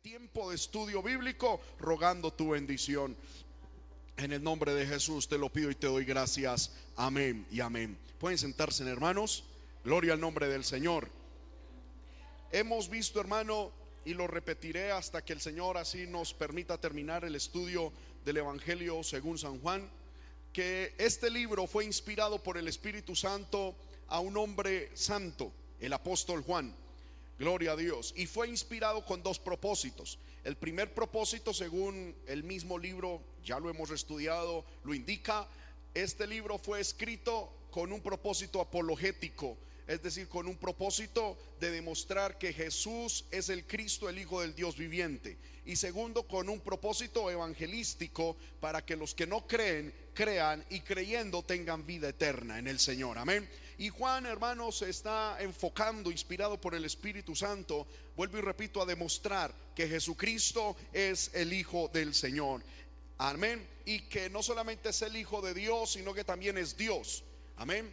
tiempo de estudio bíblico, rogando tu bendición. En el nombre de Jesús te lo pido y te doy gracias. Amén y amén. Pueden sentarse, hermanos. Gloria al nombre del Señor. Hemos visto, hermano, y lo repetiré hasta que el Señor así nos permita terminar el estudio del Evangelio según San Juan, que este libro fue inspirado por el Espíritu Santo a un hombre santo, el apóstol Juan. Gloria a Dios. Y fue inspirado con dos propósitos. El primer propósito, según el mismo libro, ya lo hemos estudiado, lo indica, este libro fue escrito con un propósito apologético, es decir, con un propósito de demostrar que Jesús es el Cristo, el Hijo del Dios viviente. Y segundo, con un propósito evangelístico para que los que no creen, crean y creyendo tengan vida eterna en el Señor. Amén. Y Juan, hermanos, está enfocando, inspirado por el Espíritu Santo, vuelvo y repito, a demostrar que Jesucristo es el Hijo del Señor. Amén. Y que no solamente es el Hijo de Dios, sino que también es Dios. Amén.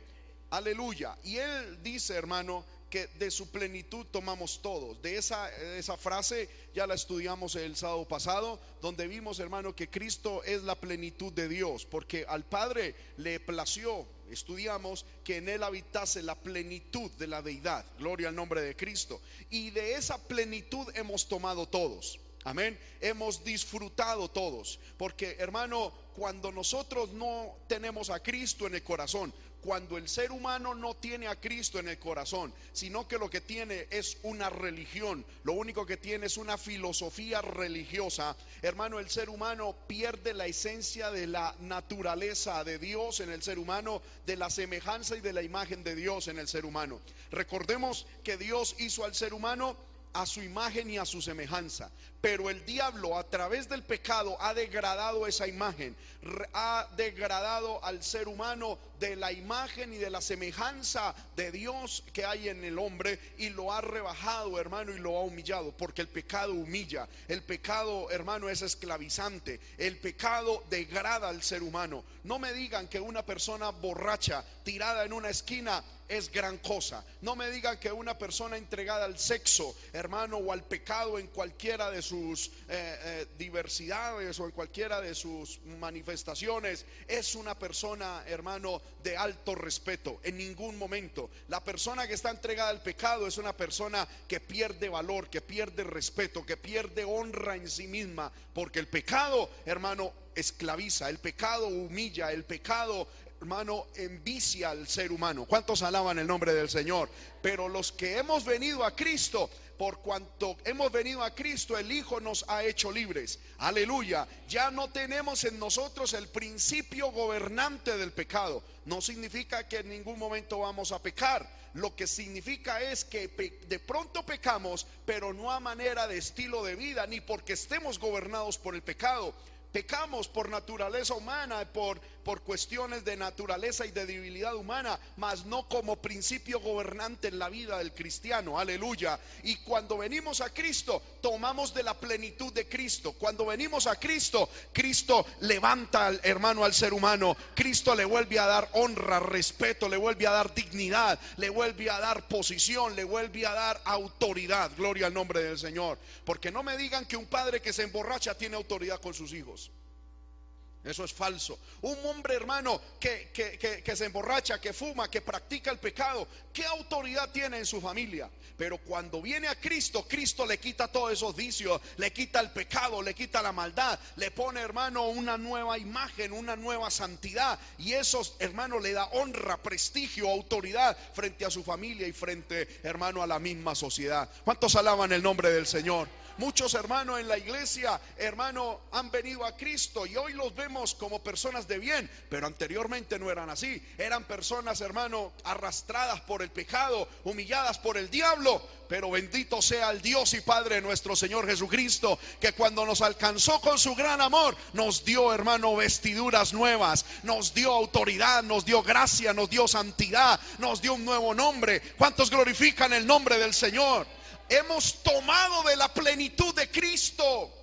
Aleluya. Y él dice, hermano, que de su plenitud tomamos todos. De esa, esa frase ya la estudiamos el sábado pasado, donde vimos, hermano, que Cristo es la plenitud de Dios, porque al Padre le plació, estudiamos, que en Él habitase la plenitud de la deidad. Gloria al nombre de Cristo. Y de esa plenitud hemos tomado todos. Amén. Hemos disfrutado todos. Porque, hermano, cuando nosotros no tenemos a Cristo en el corazón, cuando el ser humano no tiene a Cristo en el corazón, sino que lo que tiene es una religión, lo único que tiene es una filosofía religiosa, hermano, el ser humano pierde la esencia de la naturaleza de Dios en el ser humano, de la semejanza y de la imagen de Dios en el ser humano. Recordemos que Dios hizo al ser humano a su imagen y a su semejanza. Pero el diablo a través del pecado ha degradado esa imagen, ha degradado al ser humano de la imagen y de la semejanza de Dios que hay en el hombre y lo ha rebajado, hermano, y lo ha humillado, porque el pecado humilla, el pecado, hermano, es esclavizante, el pecado degrada al ser humano. No me digan que una persona borracha tirada en una esquina es gran cosa. No me digan que una persona entregada al sexo, hermano, o al pecado en cualquiera de sus eh, eh, diversidades o en cualquiera de sus manifestaciones es una persona, hermano, de alto respeto. En ningún momento. La persona que está entregada al pecado es una persona que pierde valor, que pierde respeto, que pierde honra en sí misma, porque el pecado, hermano, esclaviza, el pecado humilla, el pecado hermano, envicia al ser humano. ¿Cuántos alaban el nombre del Señor? Pero los que hemos venido a Cristo, por cuanto hemos venido a Cristo, el Hijo nos ha hecho libres. Aleluya. Ya no tenemos en nosotros el principio gobernante del pecado. No significa que en ningún momento vamos a pecar. Lo que significa es que de pronto pecamos, pero no a manera de estilo de vida, ni porque estemos gobernados por el pecado Pecamos por naturaleza humana, por, por cuestiones de naturaleza y de debilidad humana, mas no como principio gobernante en la vida del cristiano. Aleluya. Y cuando venimos a Cristo, tomamos de la plenitud de Cristo. Cuando venimos a Cristo, Cristo levanta al hermano al ser humano. Cristo le vuelve a dar honra, respeto, le vuelve a dar dignidad, le vuelve a dar posición, le vuelve a dar autoridad. Gloria al nombre del Señor. Porque no me digan que un padre que se emborracha tiene autoridad con sus hijos. Eso es falso. Un hombre hermano que, que, se emborracha, que fuma, que practica el pecado, ¿qué autoridad tiene en su familia? Pero cuando viene a Cristo, Cristo le quita todos esos vicios, le quita el pecado, le quita la maldad, le pone hermano una nueva imagen, una nueva santidad. Y eso hermano le da honra, prestigio, autoridad frente a su familia y frente hermano a la misma sociedad. ¿Cuántos alaban el nombre del Señor? Muchos hermanos en la iglesia, hermano, han venido a Cristo y hoy los vemos como personas de bien, pero anteriormente no eran así. Eran personas, hermano, arrastradas por el pecado, humilladas por el diablo. Pero bendito sea el Dios y Padre nuestro Señor Jesucristo, que cuando nos alcanzó con su gran amor, nos dio, hermano, vestiduras nuevas, nos dio autoridad, nos dio gracia, nos dio santidad, nos dio un nuevo nombre. ¿Cuántos glorifican el nombre del Señor? Hemos tomado de la plenitud de Cristo.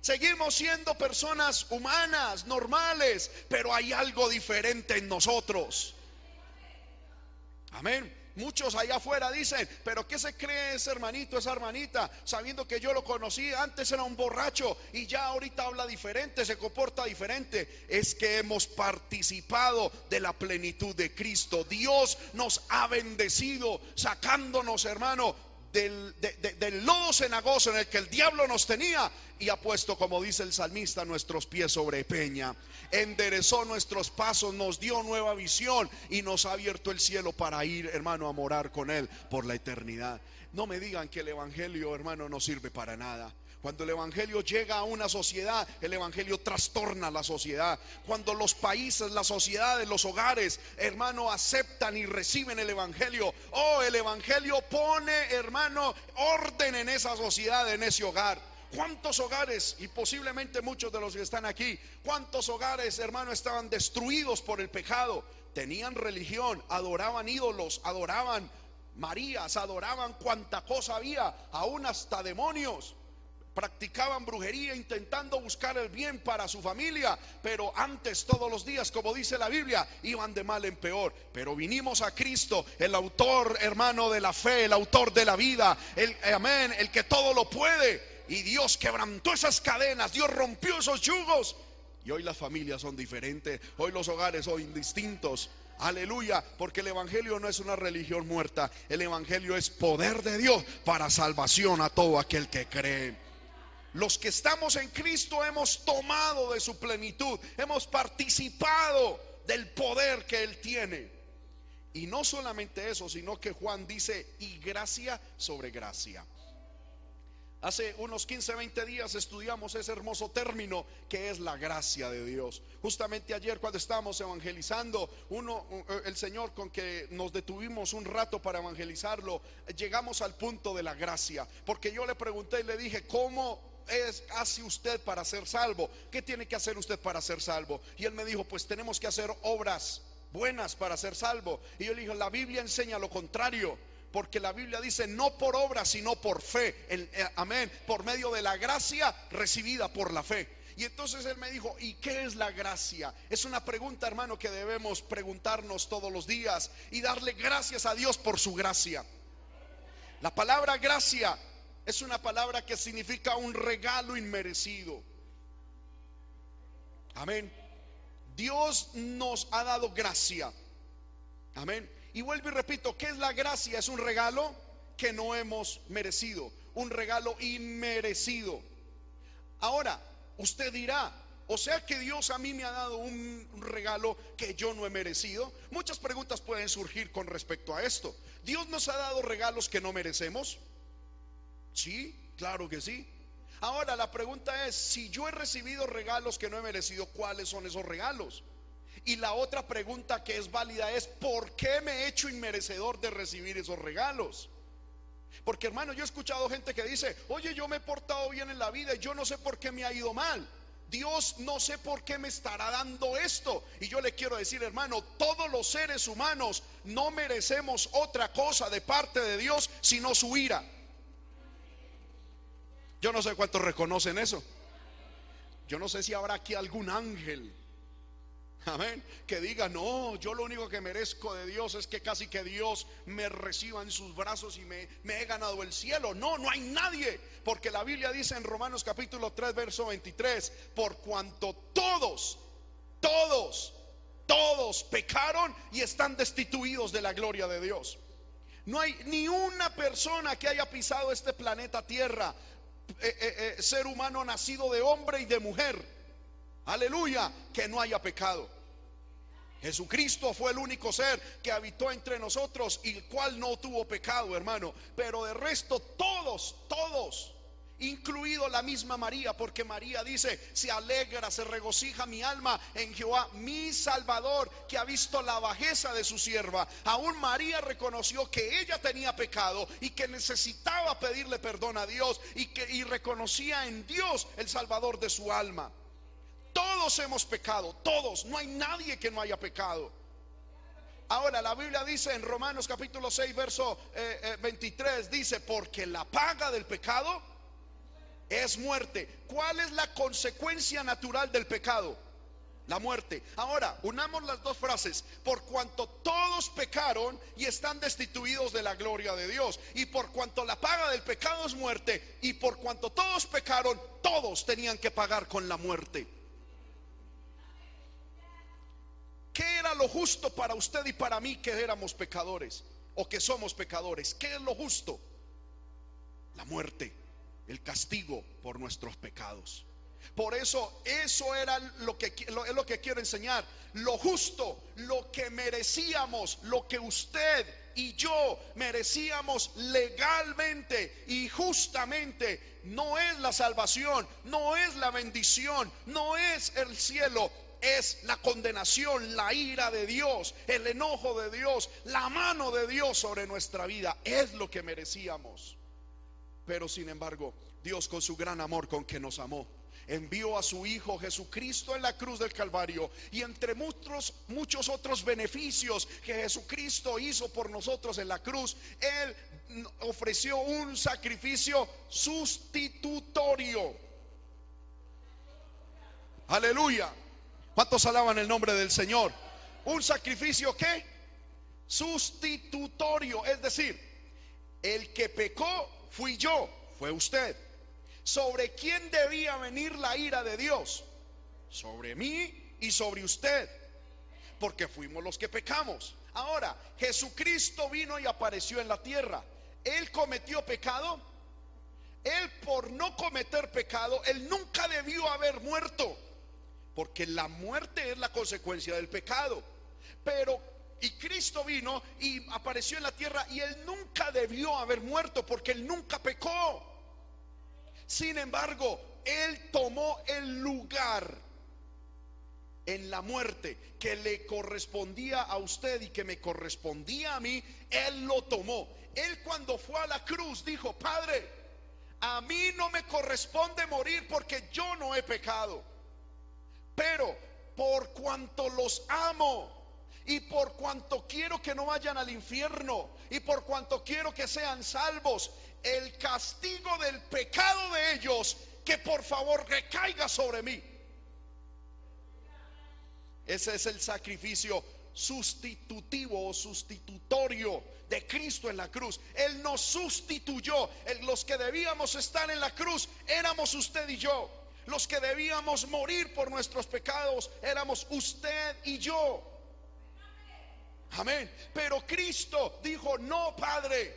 Seguimos siendo personas humanas, normales, pero hay algo diferente en nosotros. Amén. Muchos allá afuera dicen, pero ¿qué se cree ese hermanito, esa hermanita? Sabiendo que yo lo conocí, antes era un borracho y ya ahorita habla diferente, se comporta diferente. Es que hemos participado de la plenitud de Cristo. Dios nos ha bendecido sacándonos, hermano, del, lodo cenagoso en el que el diablo nos tenía y ha puesto, como dice el salmista, nuestros pies sobre peña. Enderezó nuestros pasos, nos dio nueva visión y nos ha abierto el cielo para ir, hermano, a morar con Él por la eternidad. No me digan que el Evangelio, hermano, no sirve para nada. Cuando el Evangelio llega a una sociedad, el Evangelio trastorna la sociedad. Cuando los países, las sociedades, los hogares, hermano, aceptan y reciben el Evangelio. Oh, el Evangelio pone, hermano, orden en esa sociedad, en ese hogar. ¿Cuántos hogares, y posiblemente muchos de los que están aquí, cuántos hogares, hermano, estaban destruidos por el pecado? Tenían religión, adoraban ídolos, adoraban Marías, adoraban cuanta cosa había, aún hasta demonios practicaban brujería intentando buscar el bien para su familia, pero antes todos los días, como dice la Biblia, iban de mal en peor. Pero vinimos a Cristo, el autor hermano de la fe, el autor de la vida, el amén, el que todo lo puede. Y Dios quebrantó esas cadenas, Dios rompió esos yugos. Y hoy las familias son diferentes, hoy los hogares son distintos. Aleluya, porque el Evangelio no es una religión muerta, el Evangelio es poder de Dios para salvación a todo aquel que cree. Los que estamos en Cristo hemos tomado de su plenitud, hemos participado del poder que Él tiene. Y no solamente eso, sino que Juan dice, y gracia sobre gracia. Hace unos 15, 20 días estudiamos ese hermoso término que es la gracia de Dios. Justamente ayer cuando estábamos evangelizando, uno, el Señor con que nos detuvimos un rato para evangelizarlo, llegamos al punto de la gracia. Porque yo le pregunté y le dije, ¿cómo es, hace usted para ser salvo? ¿Qué tiene que hacer usted para ser salvo? Y él me dijo, pues tenemos que hacer obras buenas para ser salvo. Y yo le dije, la Biblia enseña lo contrario. Porque la Biblia dice, no por obras, sino por fe. Eh, amén. Por medio de la gracia recibida por la fe. Y entonces él me dijo, ¿y qué es la gracia? Es una pregunta, hermano, que debemos preguntarnos todos los días y darle gracias a Dios por su gracia. La palabra gracia es una palabra que significa un regalo inmerecido. Amén. Dios nos ha dado gracia. Amén. Y vuelvo y repito, ¿qué es la gracia? Es un regalo que no hemos merecido, un regalo inmerecido. Ahora, usted dirá, o sea que Dios a mí me ha dado un regalo que yo no he merecido. Muchas preguntas pueden surgir con respecto a esto. Dios nos ha dado regalos que no merecemos. Sí, claro que sí. Ahora la pregunta es, si yo he recibido regalos que no he merecido, ¿cuáles son esos regalos? Y la otra pregunta que es válida es, ¿por qué me he hecho inmerecedor de recibir esos regalos? Porque hermano, yo he escuchado gente que dice, oye, yo me he portado bien en la vida y yo no sé por qué me ha ido mal. Dios no sé por qué me estará dando esto. Y yo le quiero decir, hermano, todos los seres humanos no merecemos otra cosa de parte de Dios sino su ira. Yo no sé cuántos reconocen eso. Yo no sé si habrá aquí algún ángel. Amén. Que diga, no, yo lo único que merezco de Dios es que casi que Dios me reciba en sus brazos y me, he ganado el cielo. No, no hay nadie. Porque la Biblia dice en Romanos capítulo 3, verso 23, por cuanto todos, todos, todos pecaron y están destituidos de la gloria de Dios. No hay ni una persona que haya pisado este planeta Tierra eh, eh, eh, ser humano nacido de hombre y de mujer. Aleluya, que no haya pecado. Jesucristo fue el único ser que habitó entre nosotros y el cual no tuvo pecado, hermano. Pero de resto, todos, todos incluido la misma María, porque María dice, se alegra, se regocija mi alma en Jehová, mi Salvador, que ha visto la bajeza de su sierva. Aún María reconoció que ella tenía pecado y que necesitaba pedirle perdón a Dios y que y reconocía en Dios el Salvador de su alma. Todos hemos pecado, todos, no hay nadie que no haya pecado. Ahora la Biblia dice en Romanos capítulo 6, verso 23, eh, eh, dice, porque la paga del pecado es muerte. ¿Cuál es la consecuencia natural del pecado? la muerte. Ahora, unamos las dos frases. Por cuanto todos pecaron y están destituidos de la gloria de Dios. Y por cuanto la paga del pecado es muerte. Y por cuanto todos pecaron, todos tenían que pagar con la muerte. ¿Qué era lo justo para usted y para mí que éramos pecadores? O que somos pecadores. ¿Qué es lo justo? La muerte, el castigo por nuestros pecados. Por eso, eso era lo que, es lo que quiero enseñar. Lo justo, lo que merecíamos, lo que usted y yo merecíamos legalmente y justamente, no es la salvación, no es la bendición, no es el cielo, es la condenación, la ira de Dios, el enojo de Dios, la mano de Dios sobre nuestra vida. Es lo que merecíamos. Pero sin embargo, Dios con su gran amor con que nos amó envió a su Hijo Jesucristo en la cruz del Calvario y entre muchos, otros beneficios que Jesucristo hizo por nosotros en la cruz, Él ofreció un sacrificio sustitutorio. Aleluya. ¿Cuántos alaban el nombre del Señor? Un sacrificio que sustitutorio, es decir, el que pecó fui yo, fue usted. ¿Sobre quién debía venir la ira de Dios? Sobre mí y sobre usted, porque fuimos los que pecamos. Ahora, Jesucristo vino y apareció en la tierra. Él cometió pecado. Él por no cometer pecado, él nunca debió haber muerto, porque la muerte es la consecuencia del pecado. Pero y Cristo vino y apareció en la tierra y él nunca debió haber muerto porque él nunca pecó. Sin embargo, Él tomó el lugar en la muerte que le correspondía a usted y que me correspondía a mí, Él lo tomó. Él cuando fue a la cruz dijo, Padre, a mí no me corresponde morir porque yo no he pecado. Pero por cuanto los amo, cuanto quiero que no vayan al infierno y por cuanto quiero que sean salvos, el castigo del pecado de ellos, que por favor recaiga sobre mí. Ese es el sacrificio sustitutivo o sustitutorio de Cristo en la cruz. Él nos sustituyó. Los que debíamos estar en la cruz éramos usted y yo. Los que debíamos morir por nuestros pecados éramos usted y yo. Amén. Pero Cristo dijo, no, Padre,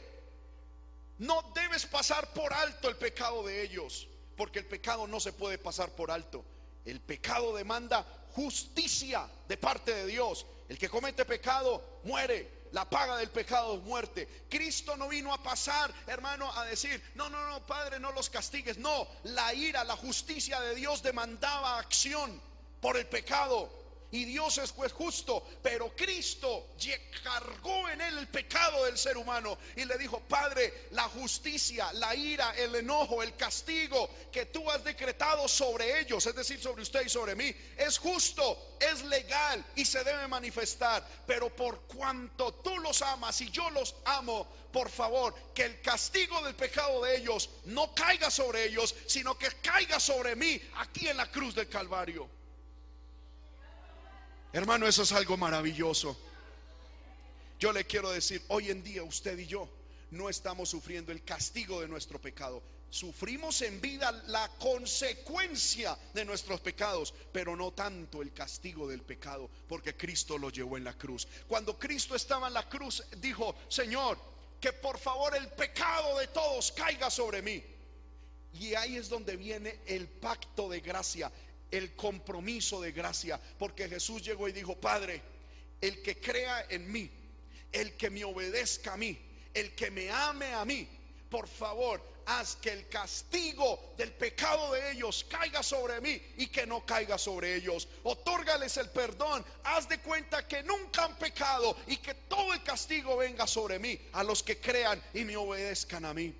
no debes pasar por alto el pecado de ellos, porque el pecado no se puede pasar por alto. El pecado demanda justicia de parte de Dios. El que comete pecado muere. La paga del pecado es muerte. Cristo no vino a pasar, hermano, a decir, no, no, no, Padre, no los castigues. No, la ira, la justicia de Dios demandaba acción por el pecado y Dios es justo, pero Cristo cargó en él el pecado del ser humano y le dijo, Padre, la justicia, la ira, el enojo, el castigo que tú has decretado sobre ellos, es decir, sobre usted y sobre mí, es justo, es legal y se debe manifestar, pero por cuanto tú los amas y yo los amo, por favor, que el castigo del pecado de ellos no caiga sobre ellos, sino que caiga sobre mí aquí en la cruz del Calvario. Hermano, eso es algo maravilloso. Yo le quiero decir, hoy en día usted y yo no estamos sufriendo el castigo de nuestro pecado. Sufrimos en vida la consecuencia de nuestros pecados, pero no tanto el castigo del pecado, porque Cristo lo llevó en la cruz. Cuando Cristo estaba en la cruz, dijo, Señor, que por favor el pecado de todos caiga sobre mí. Y ahí es donde viene el pacto de gracia, el compromiso de gracia, porque Jesús llegó y dijo, Padre, el que crea en mí, el que me obedezca a mí, el que me ame a mí, por favor, haz que el castigo del pecado de ellos caiga sobre mí y que no caiga sobre ellos. Otórgales el perdón. Haz de cuenta que nunca han pecado y que todo el castigo venga sobre mí, a los que crean y me obedezcan a mí.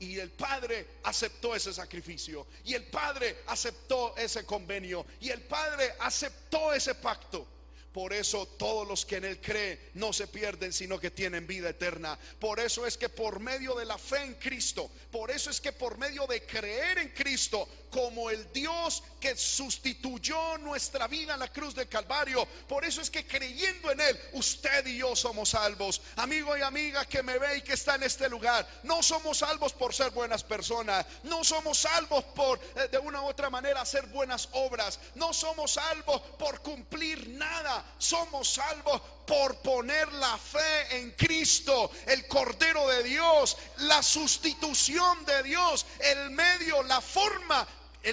Y el Padre aceptó ese sacrificio. Y el Padre aceptó ese convenio. Y el Padre aceptó ese pacto. Por eso todos los que en Él creen no se pierden, sino que tienen vida eterna. Por eso es que por medio de la fe en Cristo, por eso es que por medio de creer en Cristo, como el Dios que sustituyó nuestra vida en la cruz del Calvario, por eso es que creyendo en Él, usted y yo somos salvos. Amigo y amiga que me ve y que está en este lugar, no somos salvos por ser buenas personas, no somos salvos por eh, de una u otra manera hacer buenas obras, no somos salvos por cumplir nada somos salvos por poner la fe en Cristo, el Cordero de Dios, la sustitución de Dios, el medio, la forma,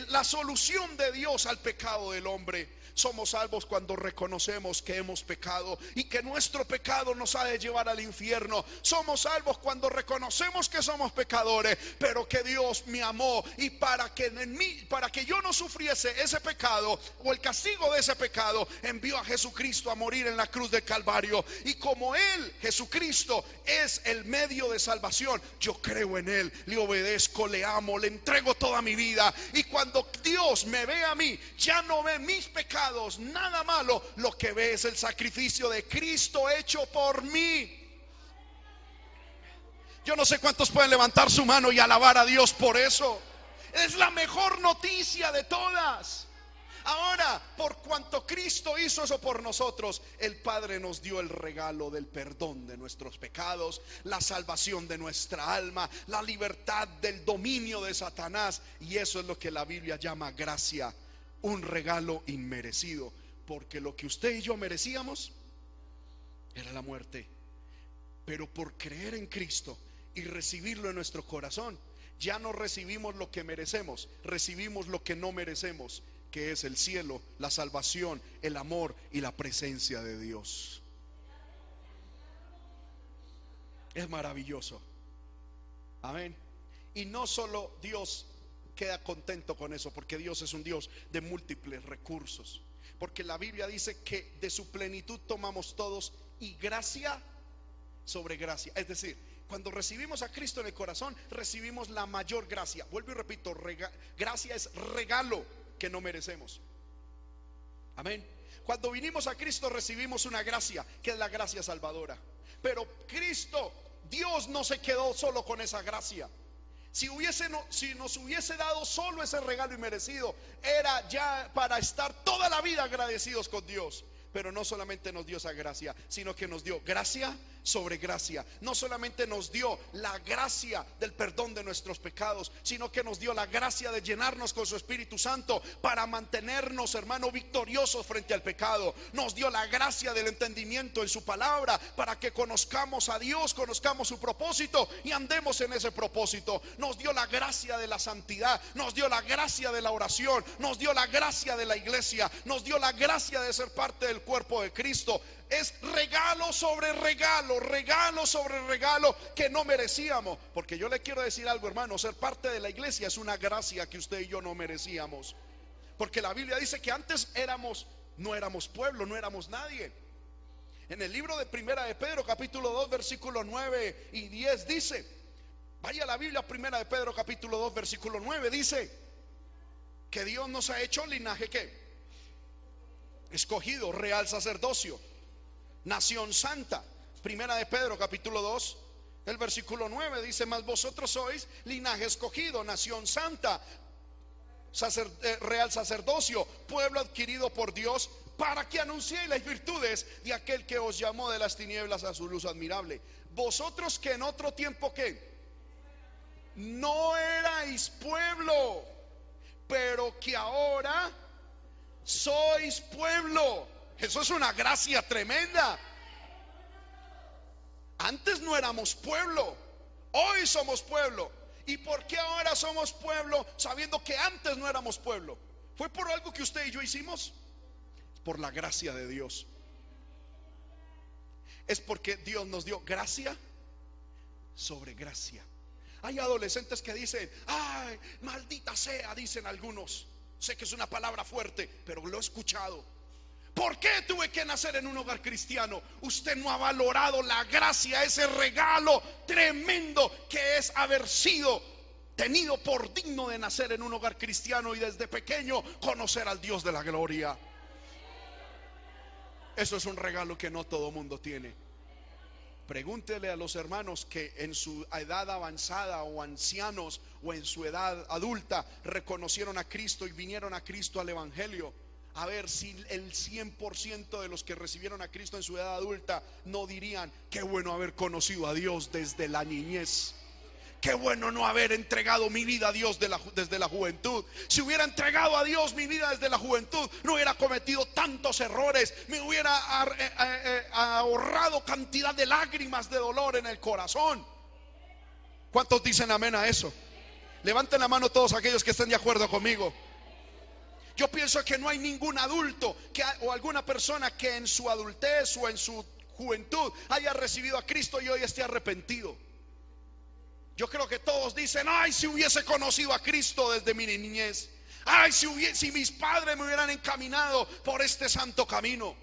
la solución de Dios al pecado del hombre. Somos salvos cuando reconocemos que hemos pecado y que nuestro pecado nos ha de llevar al infierno. Somos salvos cuando reconocemos que somos pecadores, pero que Dios me amó y para que en mí, para que yo no sufriese ese pecado o el castigo de ese pecado, envió a Jesucristo a morir en la cruz de Calvario. Y como él, Jesucristo, es el medio de salvación, yo creo en él, le obedezco, le amo, le entrego toda mi vida y cuando Dios me ve a mí, ya no ve mis pecados nada malo, lo que ve es el sacrificio de Cristo hecho por mí. Yo no sé cuántos pueden levantar su mano y alabar a Dios por eso. Es la mejor noticia de todas. Ahora, por cuanto Cristo hizo eso por nosotros, el Padre nos dio el regalo del perdón de nuestros pecados, la salvación de nuestra alma, la libertad del dominio de Satanás. Y eso es lo que la Biblia llama gracia un regalo inmerecido, porque lo que usted y yo merecíamos era la muerte. Pero por creer en Cristo y recibirlo en nuestro corazón, ya no recibimos lo que merecemos, recibimos lo que no merecemos, que es el cielo, la salvación, el amor y la presencia de Dios. Es maravilloso. Amén. Y no solo Dios queda contento con eso, porque Dios es un Dios de múltiples recursos. Porque la Biblia dice que de su plenitud tomamos todos y gracia sobre gracia. Es decir, cuando recibimos a Cristo en el corazón, recibimos la mayor gracia. Vuelvo y repito, gracia es regalo que no merecemos. Amén. Cuando vinimos a Cristo recibimos una gracia, que es la gracia salvadora. Pero Cristo, Dios no se quedó solo con esa gracia. Si, nos hubiese dado solo ese regalo inmerecido, era ya para estar toda la vida agradecidos con Dios. Pero no solamente nos dio esa gracia, sino que nos dio gracia sobre gracia. No solamente nos dio la gracia del perdón de nuestros pecados, sino que nos dio la gracia de llenarnos con su Espíritu Santo para mantenernos, hermano, victoriosos frente al pecado. Nos dio la gracia del entendimiento en su palabra para que conozcamos a Dios, conozcamos su propósito y andemos en ese propósito. Nos dio la gracia de la santidad, nos dio la gracia de la oración, nos dio la gracia de la iglesia, nos dio la gracia de ser parte del cuerpo de Cristo es regalo sobre regalo, regalo sobre regalo que no merecíamos. Porque yo le quiero decir algo, hermano, ser parte de la iglesia es una gracia que usted y yo no merecíamos. Porque la Biblia dice que antes éramos, no éramos pueblo, no éramos nadie. En el libro de Primera de Pedro, capítulo 2, versículo 9 y 10 dice, vaya la Biblia, Primera de Pedro, capítulo 2, versículo 9, dice que Dios nos ha hecho linaje que escogido, real sacerdocio nación santa. Primera de Pedro capítulo 2, el versículo 9 dice, mas vosotros sois linaje escogido, nación santa, eh, real sacerdocio, pueblo adquirido por Dios, para que anunciéis las virtudes de aquel que os llamó de las tinieblas a su luz admirable. Vosotros que en otro tiempo que no erais pueblo, pero que ahora sois pueblo eso es una gracia tremenda. Antes no éramos pueblo, hoy somos pueblo. ¿Y por qué ahora somos pueblo sabiendo que antes no éramos pueblo? ¿Fue por algo que usted y yo hicimos? Por la gracia de Dios. Es porque Dios nos dio gracia sobre gracia. Hay adolescentes que dicen, ay, maldita sea, dicen algunos. Sé que es una palabra fuerte, pero lo he escuchado. ¿Por qué tuve que nacer en un hogar cristiano? Usted no ha valorado la gracia, ese regalo tremendo que es haber sido tenido por digno de nacer en un hogar cristiano y desde pequeño conocer al Dios de la gloria. Eso es un regalo que no todo mundo tiene. Pregúntele a los hermanos que en su edad avanzada o ancianos o en su edad adulta reconocieron a Cristo y vinieron a Cristo al Evangelio. A ver si el 100% de los que recibieron a Cristo en su edad adulta no dirían, qué bueno haber conocido a Dios desde la niñez. Qué bueno no haber entregado mi vida a Dios desde la juventud. Si hubiera entregado a Dios mi vida desde la juventud, no hubiera cometido tantos errores. Me hubiera eh, eh, eh, ahorrado cantidad de lágrimas de dolor en el corazón. ¿Cuántos dicen amén a eso? Levanten la mano todos aquellos que estén de acuerdo conmigo. Yo pienso que no hay ningún adulto que, o alguna persona que en su adultez o en su juventud haya recibido a Cristo y hoy esté arrepentido. Yo creo que todos dicen, ay, si hubiese conocido a Cristo desde mi niñez. Ay, si, hubiese, si mis padres me hubieran encaminado por este santo camino.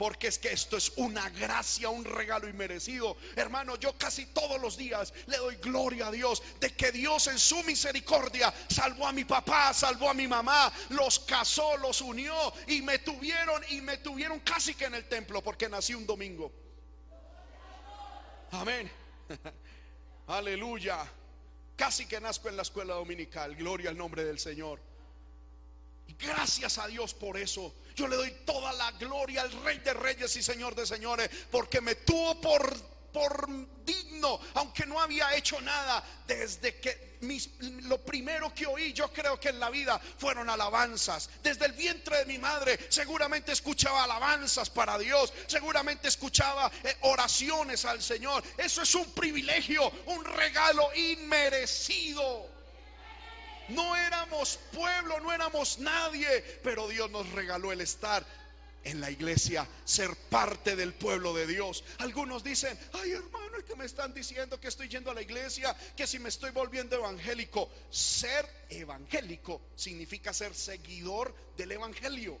Porque es que esto es una gracia, un regalo inmerecido. Hermano, yo casi todos los días le doy gloria a Dios de que Dios en su misericordia salvó a mi papá, salvó a mi mamá, los casó, los unió y me tuvieron y me tuvieron casi que en el templo porque nací un domingo. Amén. Aleluya. Casi que nazco en la escuela dominical. Gloria al nombre del Señor. Gracias a Dios por eso. Yo le doy toda la gloria al Rey de Reyes y Señor de Señores. Porque me tuvo por por digno, aunque no había hecho nada, desde que mis, lo primero que oí, yo creo que en la vida fueron alabanzas. Desde el vientre de mi madre seguramente escuchaba alabanzas para Dios, seguramente escuchaba eh, oraciones al Señor. Eso es un privilegio, un regalo inmerecido. No éramos pueblo, no éramos nadie, pero Dios nos regaló el estar en la iglesia, ser parte del pueblo de Dios. Algunos dicen, ay hermano, es que me están diciendo que estoy yendo a la iglesia, que si me estoy volviendo evangélico. Ser evangélico significa ser seguidor del evangelio.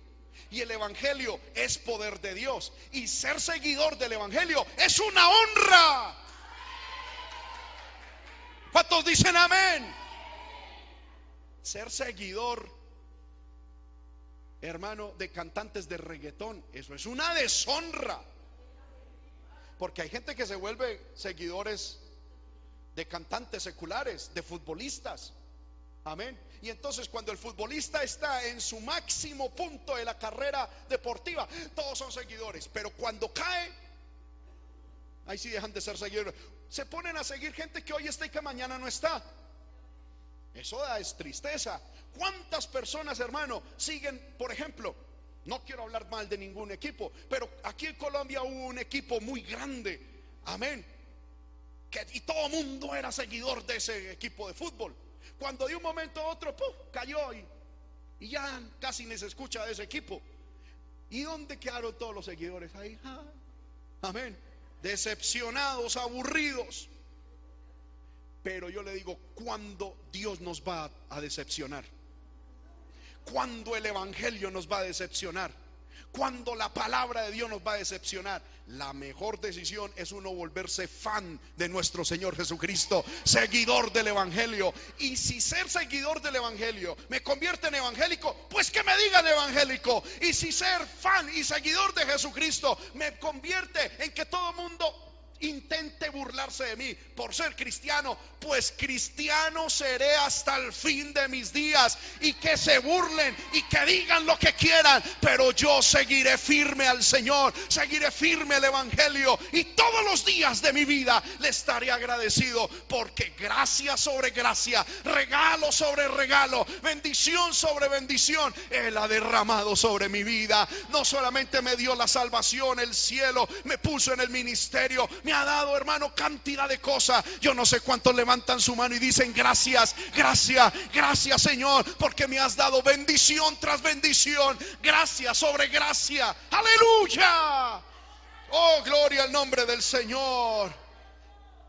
Y el evangelio es poder de Dios. Y ser seguidor del evangelio es una honra. ¿Cuántos dicen amén? Ser seguidor hermano, de cantantes de reggaetón. Eso es una deshonra. Porque hay gente que se vuelve seguidores de cantantes seculares, de futbolistas. Amén. Y entonces cuando el futbolista está en su máximo punto de la carrera deportiva, todos son seguidores. Pero cuando cae, ahí sí dejan de ser seguidores. Se ponen a seguir gente que hoy está y que mañana no está. Eso da es tristeza. ¿Cuántas personas, hermano, siguen, por ejemplo, no quiero hablar mal de ningún equipo, pero aquí en Colombia hubo un equipo muy grande, amén, que, y todo mundo era seguidor de ese equipo de fútbol. Cuando de un momento a otro, cayó y, y ya casi ni se escucha de ese equipo. ¿Y dónde quedaron todos los seguidores? Ahí, ah, amén, decepcionados, aburridos. Pero yo le digo, ¿cuándo Dios nos va a decepcionar? ¿Cuándo el Evangelio nos va a decepcionar? Cuando la palabra de Dios nos va a decepcionar, la mejor decisión es uno volverse fan de nuestro Señor Jesucristo, seguidor del Evangelio. Y si ser seguidor del Evangelio me convierte en evangélico, pues que me digan evangélico. Y si ser fan y seguidor de Jesucristo me convierte en que todo mundo intente burlarse de mí por ser cristiano, pues cristiano seré hasta el fin de mis días y que se burlen y que digan lo que quieran, pero yo seguiré firme al Señor, seguiré firme al Evangelio y todos los días de mi vida le estaré agradecido porque gracia sobre gracia, regalo sobre regalo, bendición sobre bendición, Él ha derramado sobre mi vida. No solamente me dio la salvación, el cielo, me puso en el ministerio, me ha dado, hermano, cantidad de cosas. Yo no sé cuántos levantan su mano y dicen gracias, gracias, gracias Señor, porque me has dado bendición tras bendición, gracias sobre gracia. Aleluya. Oh, gloria al nombre del Señor.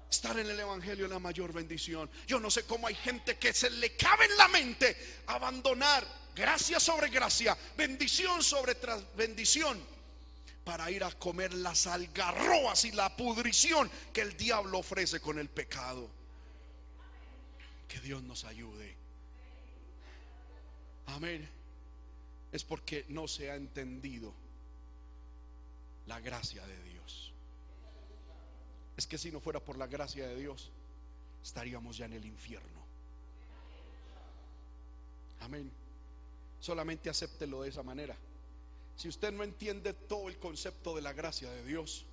Estar en el Evangelio es la mayor bendición. Yo no sé cómo hay gente que se le cabe en la mente abandonar gracia sobre gracia, bendición sobre tras bendición para ir a comer las algarrobas y la pudrición que el diablo ofrece con el pecado. Que Dios nos ayude. Amén. Es porque no se ha entendido la gracia de Dios. Es que si no fuera por la gracia de Dios, estaríamos ya en el infierno. Amén. Solamente acéptelo de esa manera. Si usted no entiende todo el concepto de la gracia de Dios,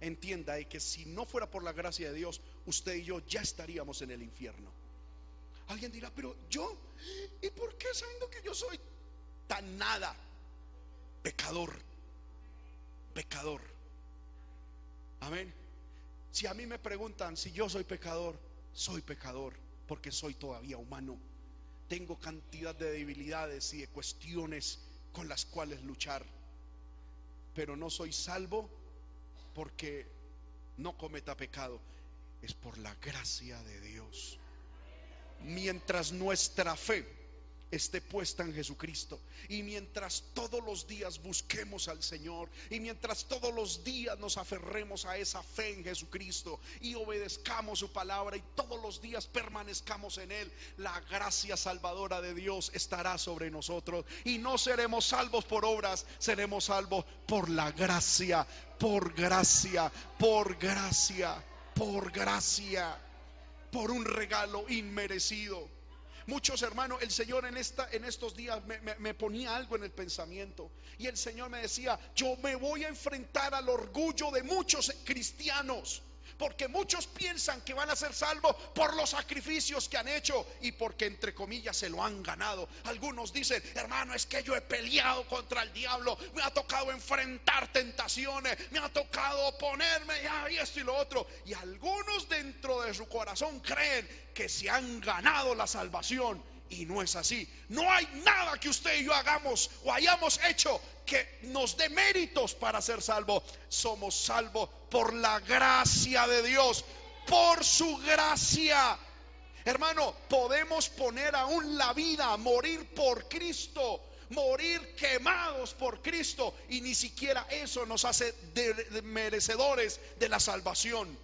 entienda que si no fuera por la gracia de Dios, usted y yo ya estaríamos en el infierno. Alguien dirá, pero yo, ¿y por qué sabiendo que yo soy tan nada? Pecador, pecador. Amén. Si a mí me preguntan si yo soy pecador, soy pecador porque soy todavía humano. Tengo cantidad de debilidades y de cuestiones con las cuales luchar. Pero no soy salvo porque no cometa pecado. Es por la gracia de Dios. Mientras nuestra fe esté puesta en Jesucristo. Y mientras todos los días busquemos al Señor, y mientras todos los días nos aferremos a esa fe en Jesucristo y obedezcamos su palabra y todos los días permanezcamos en Él, la gracia salvadora de Dios estará sobre nosotros. Y no seremos salvos por obras, seremos salvos por la gracia, por gracia, por gracia, por gracia, por un regalo inmerecido. Muchos hermanos, el Señor en, esta, en estos días me, me, ponía algo en el pensamiento. Y el Señor me decía, yo me voy a enfrentar al orgullo de muchos cristianos. Porque muchos piensan que van a ser salvos por los sacrificios que han hecho y porque entre comillas se lo han ganado. Algunos dicen, hermano, es que yo he peleado contra el diablo, me ha tocado enfrentar tentaciones, me ha tocado oponerme y esto y lo otro. Y algunos dentro de su corazón creen que se han ganado la salvación y no es así. No hay nada que usted y yo hagamos o hayamos hecho que nos dé méritos para ser salvos. Somos salvos por la gracia de Dios, por su gracia. Hermano, podemos poner aún la vida, morir por Cristo, morir quemados por Cristo y ni siquiera eso nos hace merecedores de la salvación.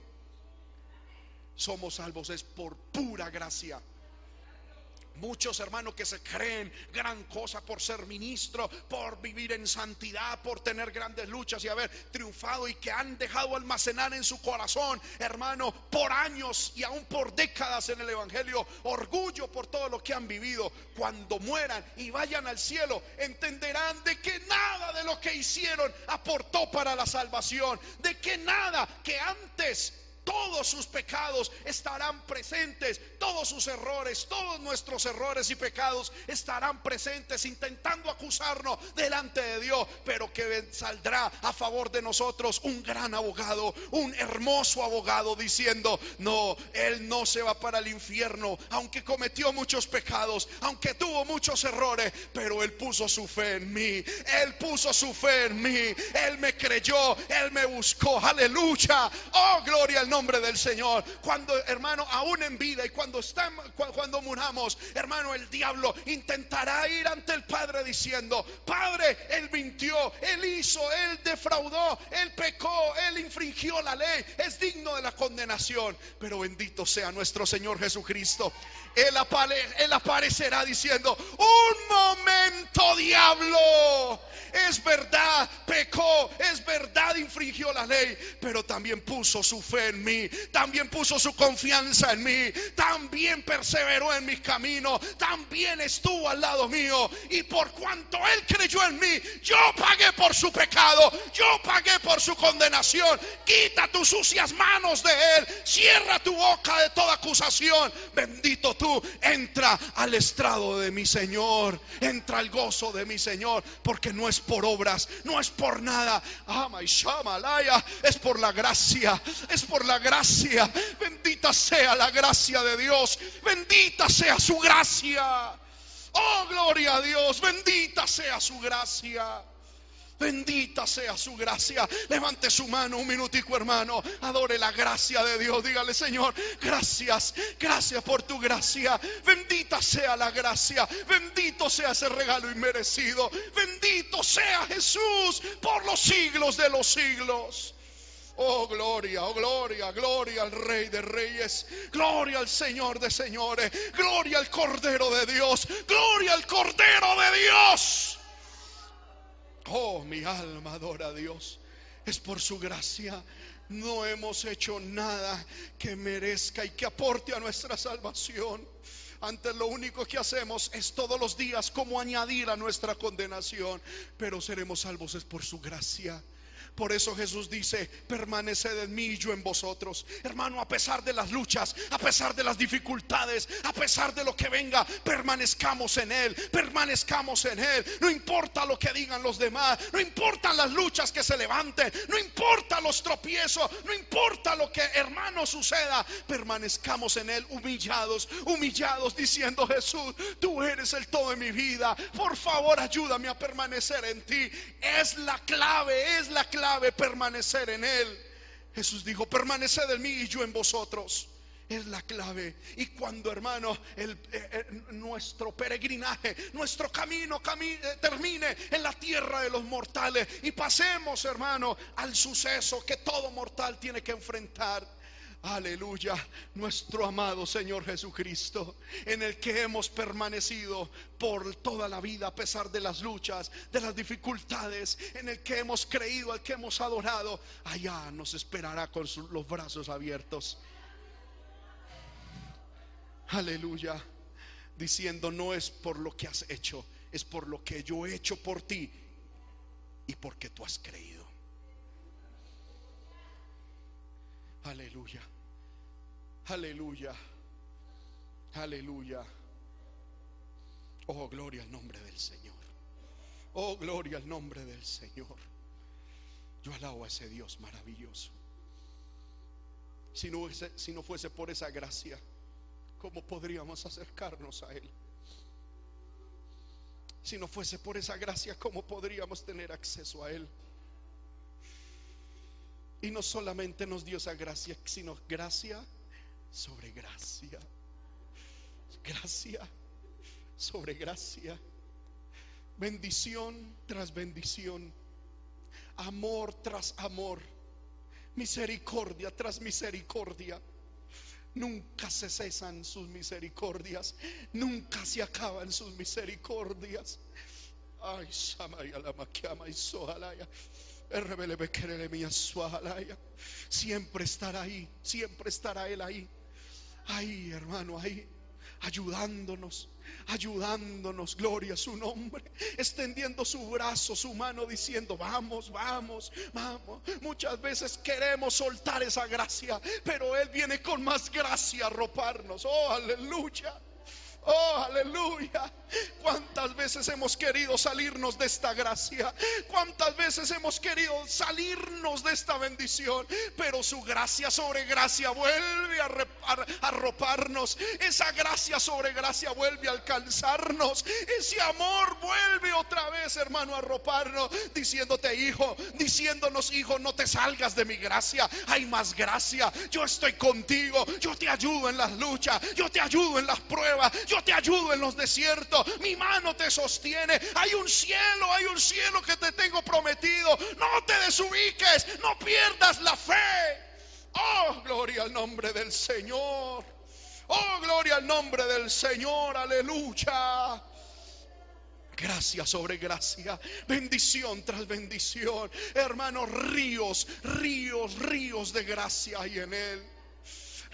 Somos salvos es por pura gracia. Muchos hermanos que se creen gran cosa por ser ministro, por vivir en santidad, por tener grandes luchas y haber triunfado y que han dejado almacenar en su corazón, hermano, por años y aún por décadas en el Evangelio, orgullo por todo lo que han vivido. Cuando mueran y vayan al cielo, entenderán de que nada de lo que hicieron aportó para la salvación, de que nada que antes todos sus pecados estarán presentes, todos sus errores, todos nuestros errores y pecados estarán presentes intentando acusarnos delante de Dios, pero que saldrá a favor de nosotros un gran abogado, un hermoso abogado diciendo, no, él no se va para el infierno, aunque cometió muchos pecados, aunque tuvo muchos errores, pero él puso su fe en mí, él puso su fe en mí, él me creyó, él me buscó, aleluya, oh gloria al nombre del Señor. Cuando, hermano, aún en vida y cuando estamos, cuando muramos, hermano, el diablo intentará ir ante el Padre diciendo, Padre, Él mintió, Él hizo, Él defraudó, Él pecó, Él infringió la ley, es digno de la condenación. Pero bendito sea nuestro Señor Jesucristo. Él, él aparecerá diciendo, un momento diablo, es verdad, pecó, es verdad, infringió la ley, pero también puso su fe en mí, también puso su confianza en mí, también perseveró en mis caminos, también estuvo al lado mío. Y por cuanto Él creyó en mí, yo pagué por su pecado, yo pagué por su condenación. Quita tus sucias manos de Él, cierra tu boca de toda acusación. Bendito tú, entra al estrado de mi Señor, entra al gozo de mi Señor, porque no es por obras, no es por nada. Ama y es por la gracia, es por la gracia. Bendita sea la gracia de Dios, bendita sea su gracia. Oh, gloria a Dios, bendita sea su gracia. Bendita sea su gracia. Levante su mano un minutico, hermano. Adore la gracia de Dios. Dígale, Señor, gracias. Gracias por tu gracia. Bendita sea la gracia. Bendito sea ese regalo inmerecido. Bendito sea Jesús por los siglos de los siglos. Oh, gloria, oh, gloria, gloria al Rey de Reyes, gloria al Señor de Señores, gloria al Cordero de Dios, gloria al Cordero de Dios. Oh, mi alma adora a Dios. Es por su gracia. No hemos hecho nada que merezca y que aporte a nuestra salvación. Antes lo único que hacemos es todos los días como añadir a nuestra condenación. Pero seremos salvos es por su gracia. Por eso Jesús dice, permaneced en mí y yo en vosotros. Hermano, a pesar de las luchas, a pesar de las dificultades, a pesar de lo que venga, permanezcamos en Él, permanezcamos en Él. No importa lo que digan los demás, no importan las luchas que se levanten, no importa los tropiezos, no importa lo que hermano suceda, permanezcamos en Él humillados, humillados, diciendo Jesús, tú eres el todo de mi vida. Por favor, ayúdame a permanecer en ti. Es la clave, es la clave permanecer en Él. Jesús dijo, permaneced en mí y yo en vosotros. Es la clave. Y cuando, hermano, eh, eh, nuestro peregrinaje, nuestro camino eh, termine en la tierra de los mortales y pasemos, hermano, al suceso que todo mortal tiene que enfrentar Aleluya, nuestro amado Señor Jesucristo, en el que hemos permanecido por toda la vida a pesar de las luchas, de las dificultades, en el que hemos creído, al que hemos adorado, allá nos esperará con los brazos abiertos. Aleluya, diciendo, no es por lo que has hecho, es por lo que yo he hecho por ti y porque tú has creído. Aleluya. Aleluya. Aleluya. Oh, gloria al nombre del Señor. Oh, gloria al nombre del Señor. Yo alabo a ese Dios maravilloso. Si no, fuese, por esa gracia, ¿cómo podríamos acercarnos a Él? Si no fuese por esa gracia, ¿cómo podríamos tener acceso a Él? Y no solamente nos dio esa gracia, sino gracia sobre gracia. Gracia sobre gracia. Bendición tras bendición. Amor tras amor. Misericordia tras misericordia. Nunca se cesan sus misericordias. Nunca se acaban sus misericordias. Ay, Samaya la maquiama y soalaya. Siempre estará ahí, siempre estará Él ahí. Ahí, hermano, ahí, ayudándonos, ayudándonos, gloria a su nombre, extendiendo su brazo, su mano, diciendo, vamos, vamos, vamos. Muchas veces queremos soltar esa gracia, pero Él viene con más gracia a roparnos. Oh, aleluya. Oh, aleluya. Cuántas veces hemos querido salirnos de esta gracia. Cuántas veces hemos querido salirnos de esta bendición. Pero su gracia sobre gracia vuelve a arroparnos. Esa gracia sobre gracia vuelve a alcanzarnos. Ese amor vuelve otra vez, hermano, a arroparnos. Diciéndote, hijo, diciéndonos, hijo, no te salgas de mi gracia. Hay más gracia. Yo estoy contigo. Yo te ayudo en las luchas. Yo te ayudo en las pruebas. Te ayudo en los desiertos, mi mano te sostiene. Hay un cielo, hay un cielo que te tengo prometido. No te desubiques, no pierdas la fe. Oh, gloria al nombre del Señor. Oh, gloria al nombre del Señor. Aleluya. Gracia sobre gracia, bendición tras bendición. Hermanos, ríos, ríos, ríos de gracia hay en Él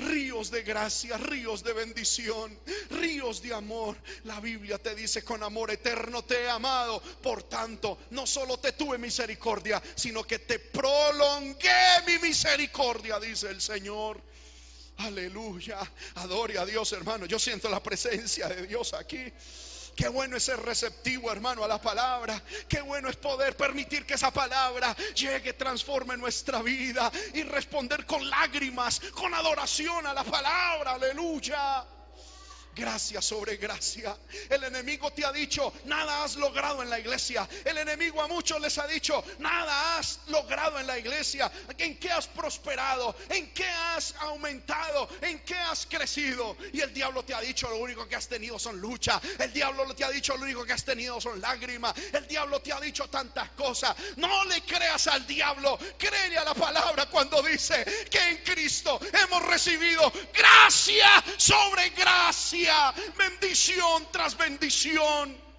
ríos de gracia, ríos de bendición, ríos de amor. La Biblia te dice, con amor eterno te he amado. Por tanto, no solo te tuve misericordia, sino que te prolongué mi misericordia, dice el Señor. Aleluya. Adore a Dios, hermano. Yo siento la presencia de Dios aquí. Qué bueno es ser receptivo, hermano, a la palabra. Qué bueno es poder permitir que esa palabra llegue, transforme nuestra vida y responder con lágrimas, con adoración a la palabra. Aleluya gracia sobre gracia. El enemigo te ha dicho, nada has logrado en la iglesia. El enemigo a muchos les ha dicho, nada has logrado en la iglesia. ¿En qué has prosperado? ¿En qué has aumentado? ¿En qué has crecido? Y el diablo te ha dicho, lo único que has tenido son lucha. El diablo te ha dicho, lo único que has tenido son lágrimas. El diablo te ha dicho tantas cosas. No le creas al diablo. Créele a la palabra cuando dice que en Cristo hemos recibido gracia sobre gracia bendición tras bendición.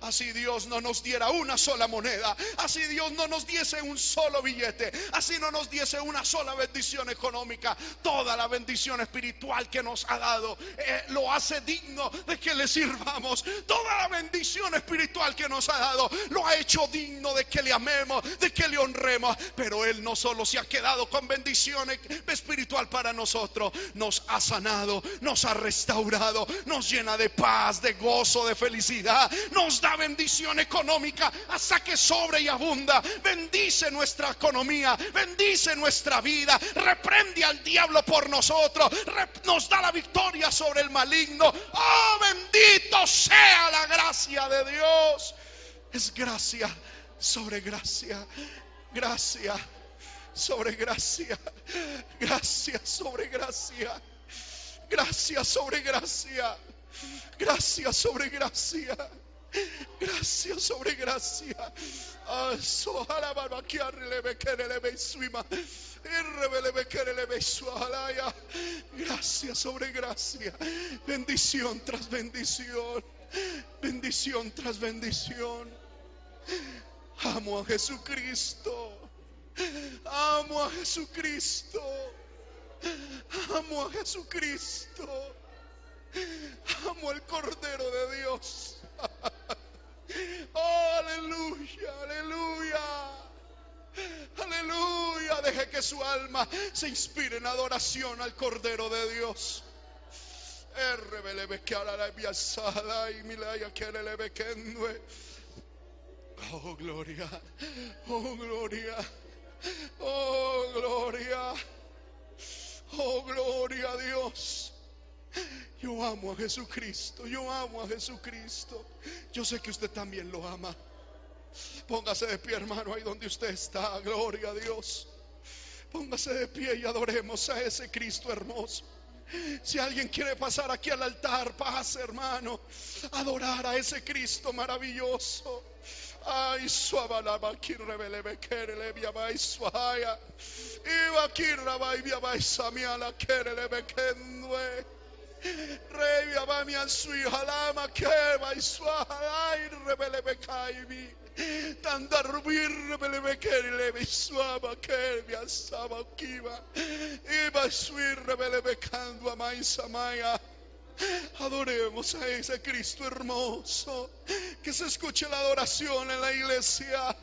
Así Dios no nos diera una sola moneda. Así Dios no nos diese un solo billete. Así no nos diese una sola bendición económica. Toda la bendición espiritual que nos ha dado eh, lo hace digno de que le sirvamos. Toda la bendición espiritual que nos ha dado lo ha hecho digno de que le amemos, de que le honremos. Pero Él no solo se ha quedado con bendición espiritual para nosotros, nos ha sanado, nos ha restaurado, nos llena de paz, de gozo, de felicidad, nos da bendición económica hasta que sobre y abunda. Bendice nuestra economía, bendice nuestra vida, reprende al diablo por nosotros, nos da la victoria sobre el maligno. Oh, bendito sea la gracia de Dios. Es gracia sobre gracia, gracia sobre gracia, gracia sobre gracia, gracia sobre gracia, gracia sobre gracia. Gracia sobre gracia. Gracia sobre gracia. Bendición tras bendición. Bendición tras bendición. Amo a Jesucristo. Amo a Jesucristo. Amo a Jesucristo. Amo al Cordero de Dios. Oh, aleluya, aleluya. Aleluya. Deje que su alma se inspire en adoración al Cordero de Dios. Oh, gloria. Oh, gloria. Oh, gloria. Oh, gloria a Dios. Yo amo a Jesucristo, yo amo a Jesucristo. Yo sé que usted también lo ama. Póngase de pie, hermano, ahí donde usted está. Gloria a Dios. Póngase de pie y adoremos a ese Cristo hermoso. Si alguien quiere pasar aquí al altar, pase, hermano. Adorar a ese Cristo maravilloso. Ay, suava la bakirre bele bekere le via bai suaya. Iba kirra bai via bai samia Revia bami ansui halama keba iswa halai rebele bekaibi. Tanda rubir bele bekeri lebe iswa bakeri asaba kiba. Iba sui rebele bekandu amai samaya. Ah. Adoremos a ese Cristo hermoso. Que se escuche la adoración en la iglesia.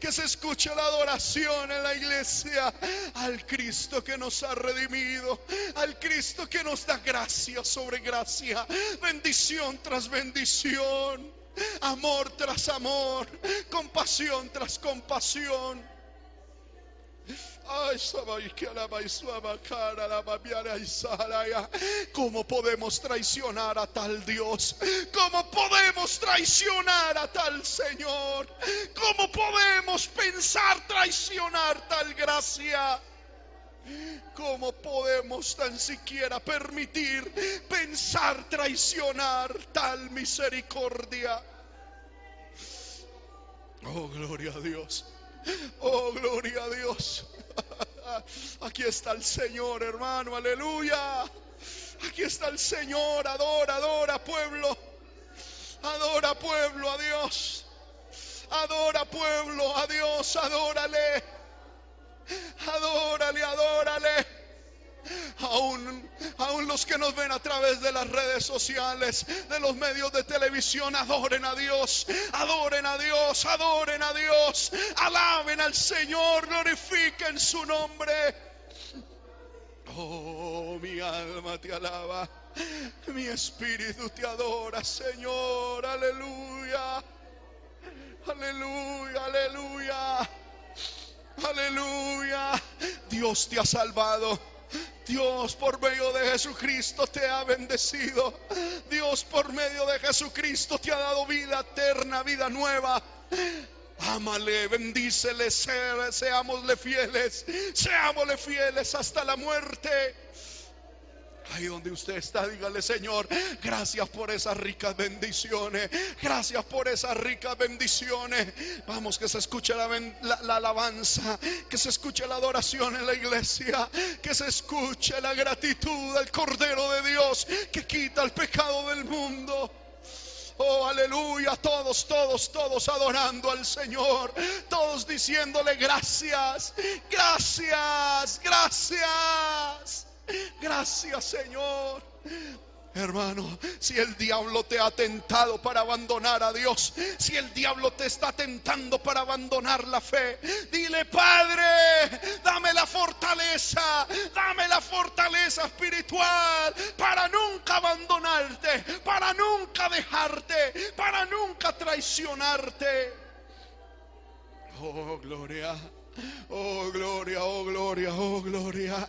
Que se escuche la adoración en la iglesia. Al Cristo que nos ha redimido. Al Cristo que nos da gracia sobre gracia. Bendición tras bendición. Amor tras amor. Compasión tras compasión. ¿Cómo podemos traicionar a tal Dios? ¿Cómo podemos traicionar a tal Señor? ¿Cómo podemos pensar traicionar tal gracia? ¿Cómo podemos tan siquiera permitir pensar traicionar tal misericordia? Oh, gloria a Dios. Oh, gloria a Dios. Aquí está el Señor, hermano, aleluya. Aquí está el Señor, adora, adora, pueblo. Adora, pueblo, a Dios. Adora, pueblo, a Dios, adórale. Adórale, adórale. Aún, aún los que nos ven a través de las redes sociales, de los medios de televisión, adoren a Dios, adoren a Dios, adoren a Dios, alaben al Señor, glorifiquen su nombre. Oh, mi alma te alaba, mi espíritu te adora, Señor, aleluya, aleluya, aleluya, aleluya. Dios te ha salvado. Dios por medio de Jesucristo te ha bendecido. Dios por medio de Jesucristo te ha dado vida eterna, vida nueva. Ámale, bendícele, seámosle fieles, seámosle fieles hasta la muerte. Ahí donde usted está, dígale, Señor, gracias por esas ricas bendiciones. Gracias por esas ricas bendiciones. Vamos, que se escuche la, la, alabanza, que se escuche la adoración en la iglesia, que se escuche la gratitud al Cordero de Dios que quita el pecado del mundo. Oh, aleluya, todos, todos, todos adorando al Señor, todos diciéndole gracias, gracias, gracias, gracias Señor. Hermano, si el diablo te ha tentado para abandonar a Dios, si el diablo te está tentando para abandonar la fe, dile, Padre, dame la fortaleza, dame la fortaleza espiritual para nunca abandonarte, para nunca dejarte, para nunca traicionarte. Oh, gloria. Oh, gloria, oh, gloria, oh, gloria.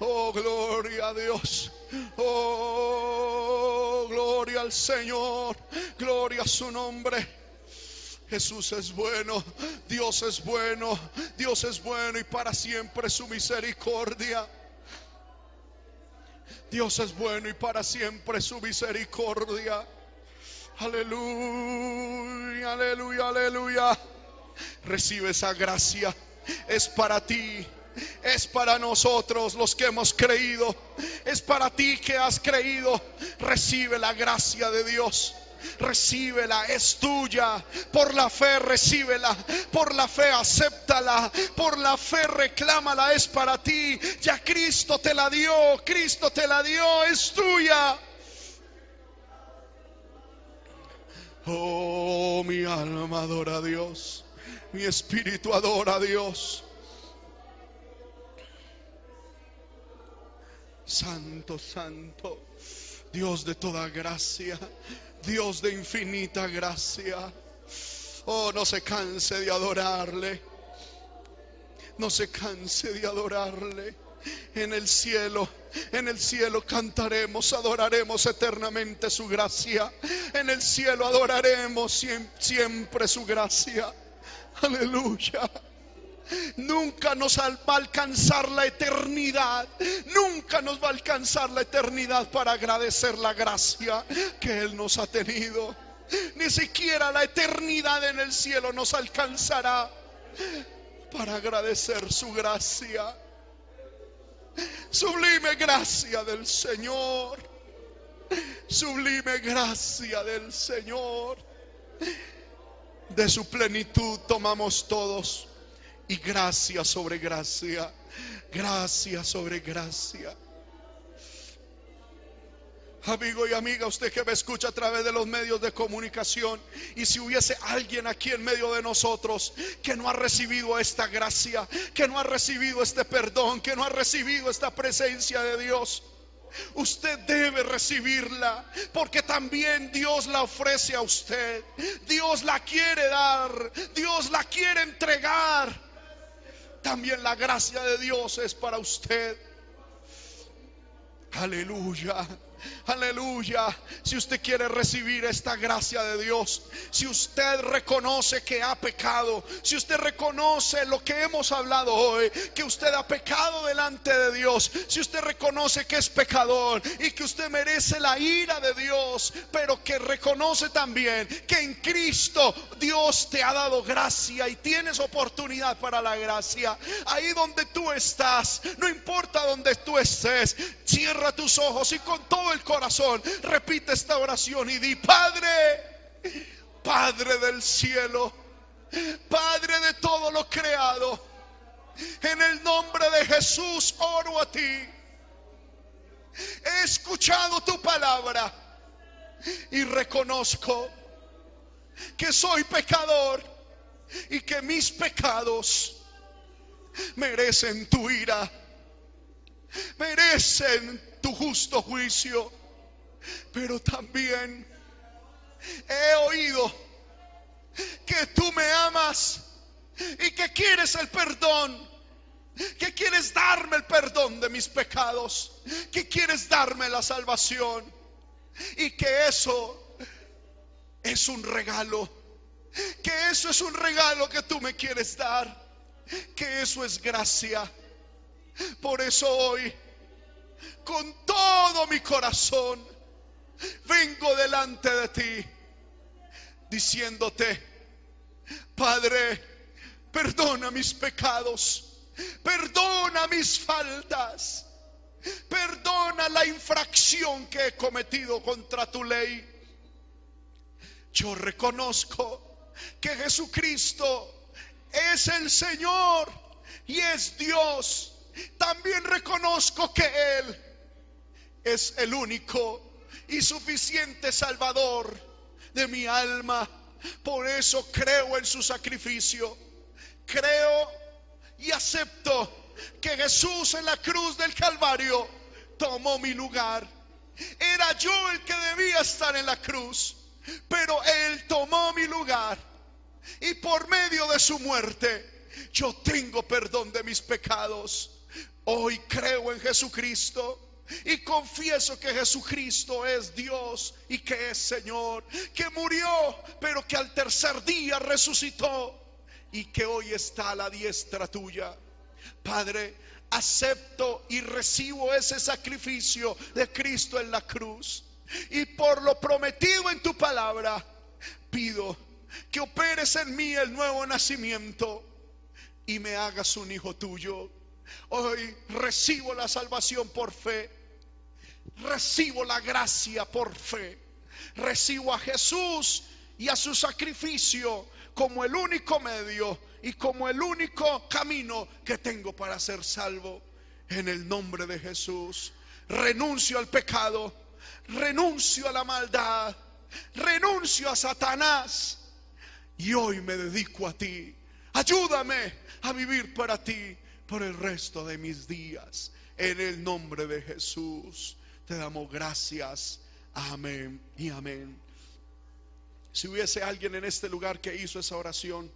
Oh, gloria a Dios. Oh, gloria al Señor. Gloria a su nombre. Jesús es bueno, Dios es bueno, Dios es bueno y para siempre su misericordia. Dios es bueno y para siempre su misericordia. Aleluya, aleluya, aleluya. Recibe esa gracia. Es para ti. Es para nosotros los que hemos creído. Es para ti que has creído. Recibe la gracia de Dios. Recíbela, es tuya. Por la fe, recíbela. Por la fe, acéptala. Por la fe, reclámala. Es para ti. Ya Cristo te la dio. Cristo te la dio. Es tuya. Oh, mi alma adora a Dios. Mi espíritu adora a Dios. Santo, santo, Dios de toda gracia, Dios de infinita gracia. Oh, no se canse de adorarle. No se canse de adorarle. En el cielo, en el cielo cantaremos, adoraremos eternamente su gracia. En el cielo adoraremos siempre su gracia. Aleluya. Nunca nos va a alcanzar la eternidad. Nunca nos va a alcanzar la eternidad para agradecer la gracia que Él nos ha tenido. Ni siquiera la eternidad en el cielo nos alcanzará para agradecer su gracia. Sublime gracia del Señor. Sublime gracia del Señor. De su plenitud tomamos todos y gracia sobre gracia, gracia sobre gracia. Amigo y amiga, usted que me escucha a través de los medios de comunicación, y si hubiese alguien aquí en medio de nosotros que no ha recibido esta gracia, que no ha recibido este perdón, que no ha recibido esta presencia de Dios, Usted debe recibirla porque también Dios la ofrece a usted. Dios la quiere dar. Dios la quiere entregar también la gracia de Dios es para usted. Aleluya. Aleluya. Si usted quiere recibir esta gracia de Dios, si usted reconoce que ha pecado, si usted reconoce lo que hemos hablado hoy, que usted ha pecado delante de Dios, si usted reconoce que es pecador y que usted merece la ira de Dios, pero que reconoce también que en Cristo Dios te ha dado gracia y tienes oportunidad para la gracia. Ahí donde tú estás, no importa donde tú estés, cierra tus ojos y con todo el corazón, repite esta oración y di, Padre, Padre del cielo, Padre de todo lo creado, en el nombre de Jesús oro a ti. He escuchado tu palabra y reconozco que soy pecador y que mis pecados merecen tu ira, merecen tu justo juicio. Pero también he oído que tú me amas y que quieres el perdón, que quieres darme el perdón de mis pecados, que quieres darme la salvación y que eso es un regalo, que eso es un regalo que tú me quieres dar, que eso es gracia. Por eso hoy con todo mi corazón, vengo delante de ti diciéndote, Padre, perdona mis pecados, perdona mis faltas, perdona la infracción que he cometido contra tu ley. yo reconozco que Jesucristo es el Señor y es Dios. También reconozco que Él es el único y suficiente Salvador de mi alma. Por eso creo en su sacrificio. Creo y acepto que Jesús en la cruz del Calvario tomó mi lugar. Era yo el que debía estar en la cruz, pero Él tomó mi lugar. Y por medio de su muerte, yo tengo perdón de mis pecados. Hoy creo en Jesucristo. Y confieso que Jesucristo es Dios y que es Señor, que murió, pero que al tercer día resucitó y que hoy está a la diestra tuya. Padre, acepto y recibo ese sacrificio de Cristo en la cruz. Y por lo prometido en tu palabra, pido que operes en mí el nuevo nacimiento y me hagas un hijo tuyo. Hoy recibo la salvación por fe. Recibo la gracia por fe. Recibo a Jesús y a su sacrificio como el único medio y como el único camino que tengo para ser salvo. En el nombre de Jesús, renuncio al pecado, renuncio a la maldad, renuncio a Satanás y hoy me dedico a ti. Ayúdame a vivir para ti por el resto de mis días. En el nombre de Jesús te damos gracias. Amén y amén. Si hubiese alguien en este lugar que hizo esa oración,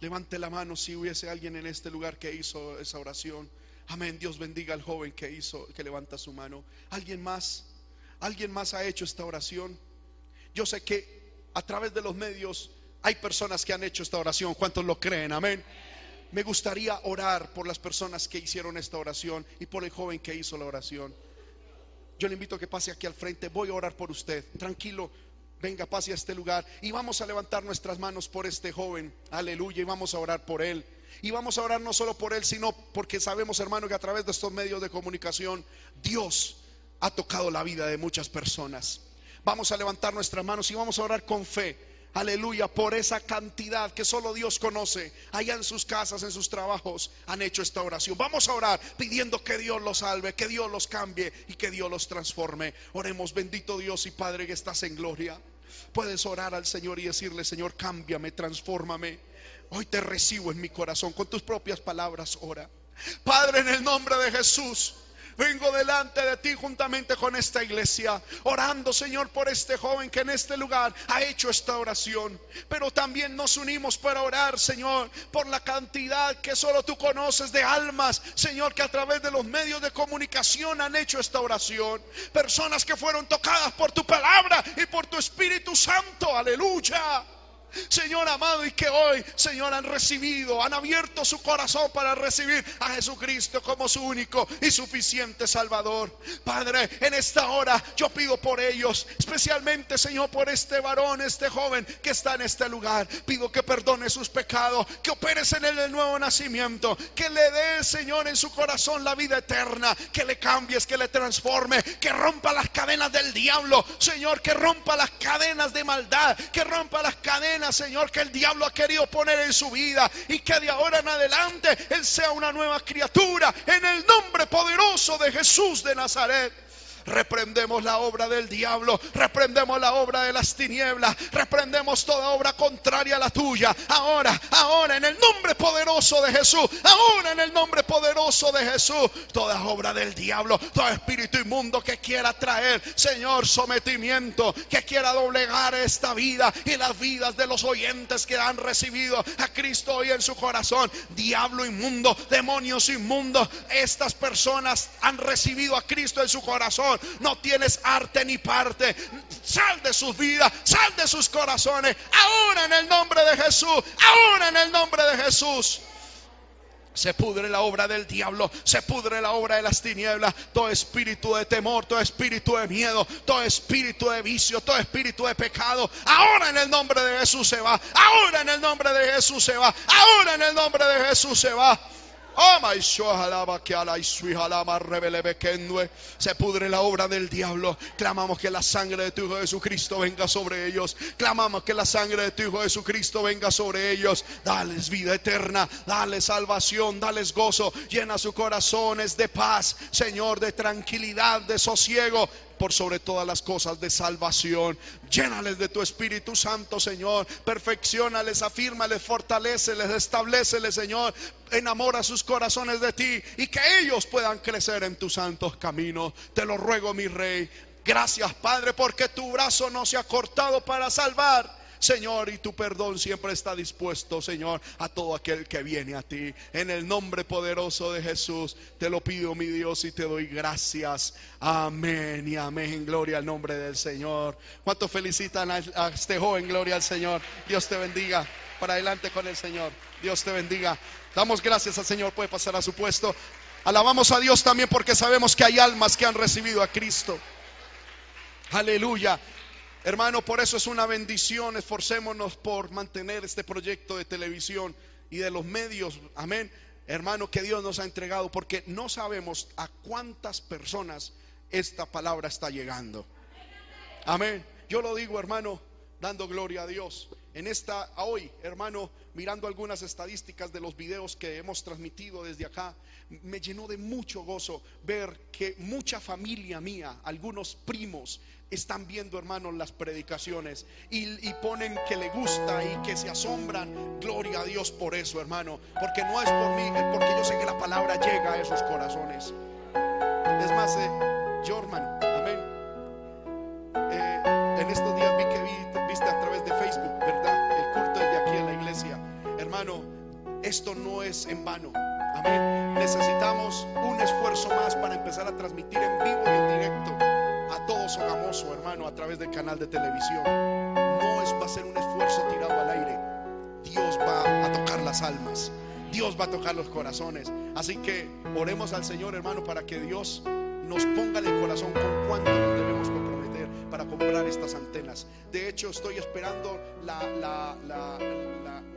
levante la mano si hubiese alguien en este lugar que hizo esa oración. Amén. Dios bendiga al joven que hizo, que levanta su mano. ¿Alguien más? ¿Alguien más ha hecho esta oración? Yo sé que a través de los medios hay personas que han hecho esta oración. ¿Cuántos lo creen? Amén. Me gustaría orar por las personas que hicieron esta oración y por el joven que hizo la oración. Yo le invito a que pase aquí al frente. Voy a orar por usted. Tranquilo, venga, pase a este lugar y vamos a levantar nuestras manos por este joven, aleluya, y vamos a orar por él. Y vamos a orar no solo por él, sino porque sabemos, hermano, que a través de estos medios de comunicación, Dios ha tocado la vida de muchas personas. Vamos a levantar nuestras manos y vamos a orar con fe aleluya, por esa cantidad que solo Dios conoce, allá en sus casas, en sus trabajos, han hecho esta oración. Vamos a orar pidiendo que Dios los salve, que Dios los cambie y que Dios los transforme. Oremos, bendito Dios y Padre que estás en gloria. Puedes orar al Señor y decirle, Señor, cámbiame, transfórmame. Hoy te recibo en mi corazón, con tus propias palabras, ora. Padre, en el nombre de Jesús. Vengo delante de ti juntamente con esta iglesia, orando, Señor, por este joven que en este lugar ha hecho esta oración. Pero también nos unimos para orar, Señor, por la cantidad que solo tú conoces de almas, Señor, que a través de los medios de comunicación han hecho esta oración. Personas que fueron tocadas por tu palabra y por tu Espíritu Santo. Aleluya. Señor amado, y que hoy, Señor, han recibido, han abierto su corazón para recibir a Jesucristo como su único y suficiente Salvador. Padre, en esta hora yo pido por ellos, especialmente, Señor, por este varón, este joven que está en este lugar. Pido que perdone sus pecados, que operes en él el nuevo nacimiento, que le dé, Señor, en su corazón la vida eterna, que le cambies, que le transforme, que rompa las cadenas del diablo, Señor, que rompa las cadenas de maldad, que rompa las cadenas Señor, que el diablo ha querido poner en su vida y que de ahora en adelante Él sea una nueva criatura en el nombre poderoso de Jesús de Nazaret. Reprendemos la obra del diablo, reprendemos la obra de las tinieblas, reprendemos toda obra contraria a la tuya. Ahora, ahora, en el nombre poderoso de Jesús, ahora en el nombre poderoso de Jesús, toda obra del diablo, todo espíritu inmundo que quiera traer, Señor, sometimiento, que quiera doblegar esta vida y las vidas de los oyentes que han recibido a Cristo hoy en su corazón. Diablo inmundo, demonios inmundos, estas personas han recibido a Cristo en su corazón no tienes arte ni parte. Sal de sus vidas, sal de sus corazones. Ahora en el nombre de Jesús, ahora en el nombre de Jesús. Se pudre la obra del diablo, se pudre la obra de las tinieblas, todo espíritu de temor, todo espíritu de miedo, todo espíritu de vicio, todo espíritu de pecado. Ahora en el nombre de Jesús se va, ahora en el nombre de Jesús se va, ahora en el nombre de Jesús se va. Se pudre la obra del diablo. Clamamos que la sangre de tu Hijo Jesucristo venga sobre ellos. Clamamos que la sangre de tu Hijo Jesucristo venga sobre ellos. Dales vida eterna, dales salvación, dales gozo. Llena sus corazones de paz, Señor, de tranquilidad, de sosiego por sobre todas las cosas de salvación. Llénales de tu Espíritu Santo, Señor. Perfeccionales, afírmales, fortaleceles, estableceles, Señor. Enamora sus corazones de ti y que ellos puedan crecer en tus santos caminos. Te lo ruego, mi Rey. Gracias, Padre, porque tu brazo no se ha cortado para salvar Señor, y tu perdón siempre está dispuesto, Señor, a todo aquel que viene a ti. En el nombre poderoso de Jesús, te lo pido, mi Dios, y te doy gracias. Amén y amén. Gloria al nombre del Señor. ¿Cuánto felicitan a, este joven? Gloria al Señor. Dios te bendiga. Para adelante con el Señor. Dios te bendiga. Damos gracias al Señor. Puede pasar a su puesto. Alabamos a Dios también porque sabemos que hay almas que han recibido a Cristo. Aleluya. Hermano, por eso es una bendición. Esforcémonos por mantener este proyecto de televisión y de los medios. Amén. Hermano, que Dios nos ha entregado, porque no sabemos a cuántas personas esta palabra está llegando. Amén. Yo lo digo, hermano, dando gloria a Dios. En esta, hoy, hermano, mirando algunas estadísticas de los videos que hemos transmitido desde acá, me llenó de mucho gozo ver que mucha familia mía, algunos primos, están viendo, hermanos, las predicaciones y, ponen que le gusta y que se asombran. Gloria a Dios por eso, hermano. Porque no es por mí, es porque yo sé que la palabra llega a esos corazones. Es más, eh, amén. Eh, en estos días vi que viste a través de Facebook, ¿verdad? El culto es de aquí en la iglesia. Hermano, esto no es en vano. Amén. Necesitamos un esfuerzo más para empezar a transmitir en vivo y en directo a todos Sogamoso, hermano, a través del canal de televisión. No es va a ser un esfuerzo tirado al aire. Dios va a tocar las almas. Dios va a tocar los corazones. Así que oremos al Señor, hermano, para que Dios nos ponga en el corazón con cuánto nos debemos comprometer para comprar estas antenas. De hecho, estoy esperando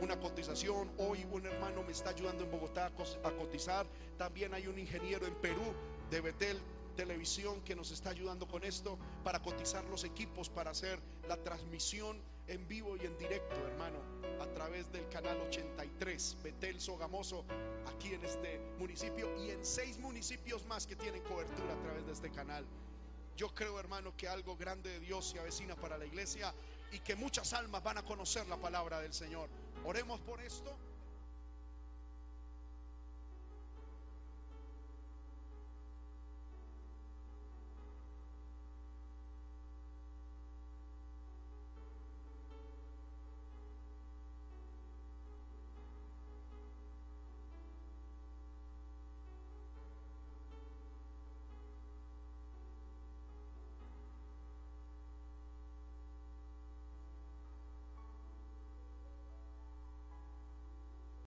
una cotización. Hoy un hermano me está ayudando en Bogotá a cotizar. También hay un ingeniero en Perú de Betel televisión que nos está ayudando con esto para cotizar los equipos para hacer la transmisión en vivo y en directo, hermano, a través del canal 83 Betel Sogamoso aquí en este municipio y en seis municipios más que tienen cobertura a través de este canal. Yo creo, hermano, que algo grande de Dios se avecina para la iglesia y que muchas almas van a conocer la palabra del Señor. Oremos por esto.